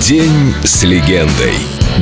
День с легендой.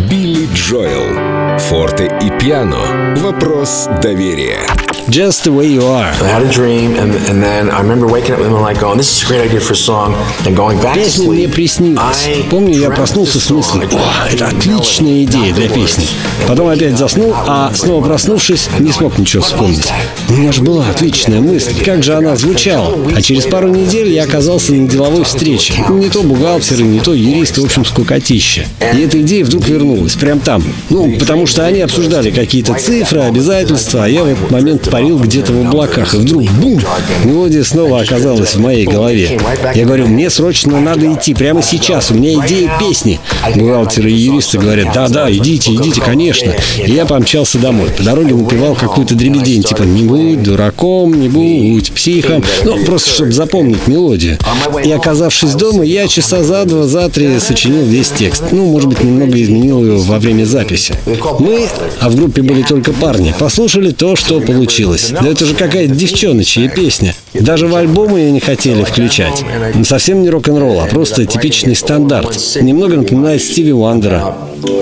Билли Джоэл. Форте и пиано. Вопрос доверия. Just the way you are. I had a dream, and, and then I remember waking up and like going, "This is a great idea for a song," and going back to Песня мне sleep. приснилась. Помню, я проснулся с мыслью, о, это отличная идея для песни. Потом опять заснул, а снова проснувшись, не смог ничего вспомнить. У меня же была отличная мысль, как же она звучала. А через пару недель я оказался на деловой встрече. Ну, Не то бухгалтеры, не то юристы, в общем, скукотища. И эта идея вдруг вернулась, прям там. Ну, потому что они обсуждали какие-то цифры, обязательства, а я в этот момент парил где-то в облаках. И вдруг, бум, мелодия снова оказалась в моей голове. Я говорю, мне срочно надо идти, прямо сейчас, у меня идея песни. Бухгалтеры и юристы говорят, да-да, идите, идите, конечно. И я помчался домой. По дороге напевал какую-то дребедень, типа «Не будь дураком, не будь психом». Ну, просто чтобы запомнить мелодию. И оказавшись дома, я часа за два, за три сочинил весь текст. Ну, может быть, немного изменил его во время записи. Мы, а в группе были только парни, послушали то, что получилось. Да это же какая-то девчоночья песня. Даже в альбом ее не хотели включать. Ну, Совсем не рок-н-ролл, а просто типичный стандарт. Немного напоминает Стиви Уандера.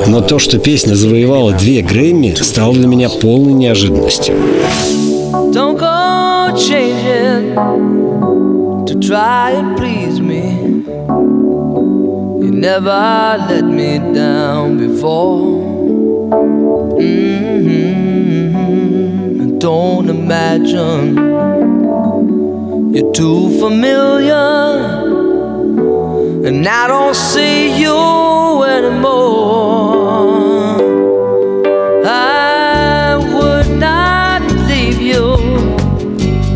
Но то, что песня завоевала две Грэмми, стало для меня полной неожиданностью. Don't go changing to try and please me. You never let me down before. Mhm. Don't imagine you're too familiar, and I don't see you anymore. I would not leave you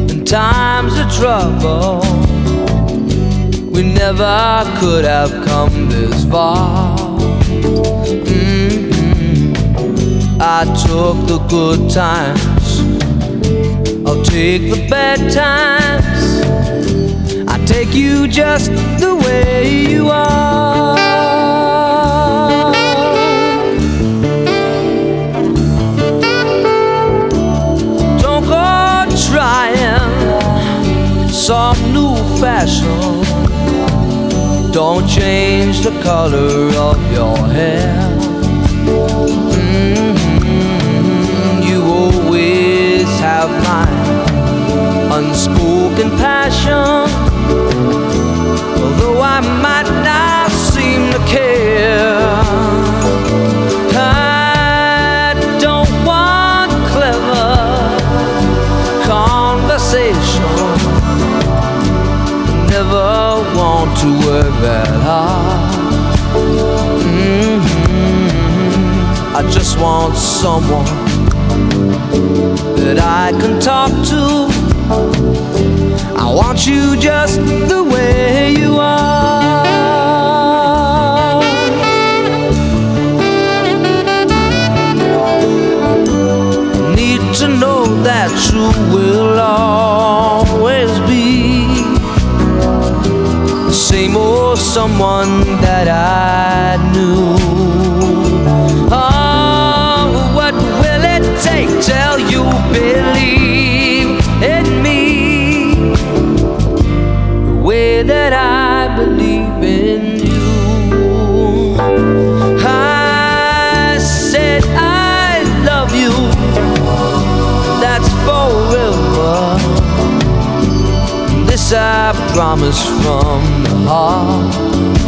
in times of trouble. We never could have come this far. Mhm. I took the good times, take the bad times. I take you just the way you are. Don't go trying some new fashion. Don't change the color of your hair. That hard. Mhm. I just want someone that I can talk to. I want you just same old someone that I knew. Oh, what will it take till you believe in me the way that I believe I've promised from the heart.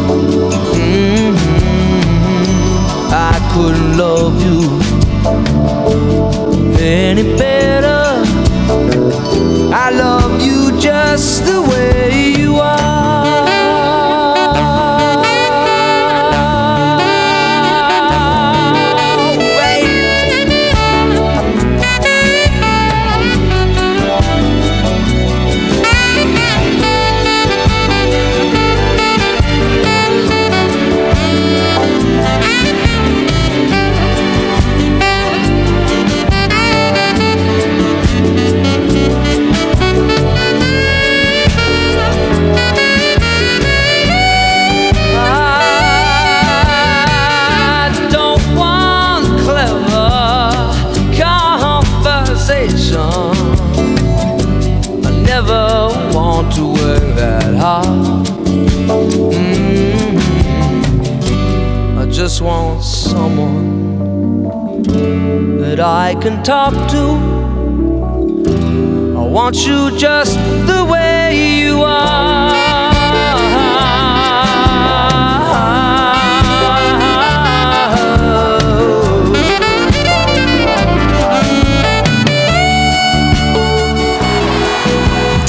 I never want to work that hard. Mm-hmm. I just want someone that I can talk to. I want you just the way you are.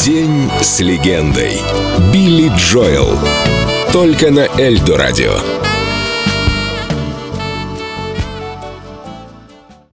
День с легендой. Билли Джоэл. Только на Эльдо радио.